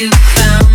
you found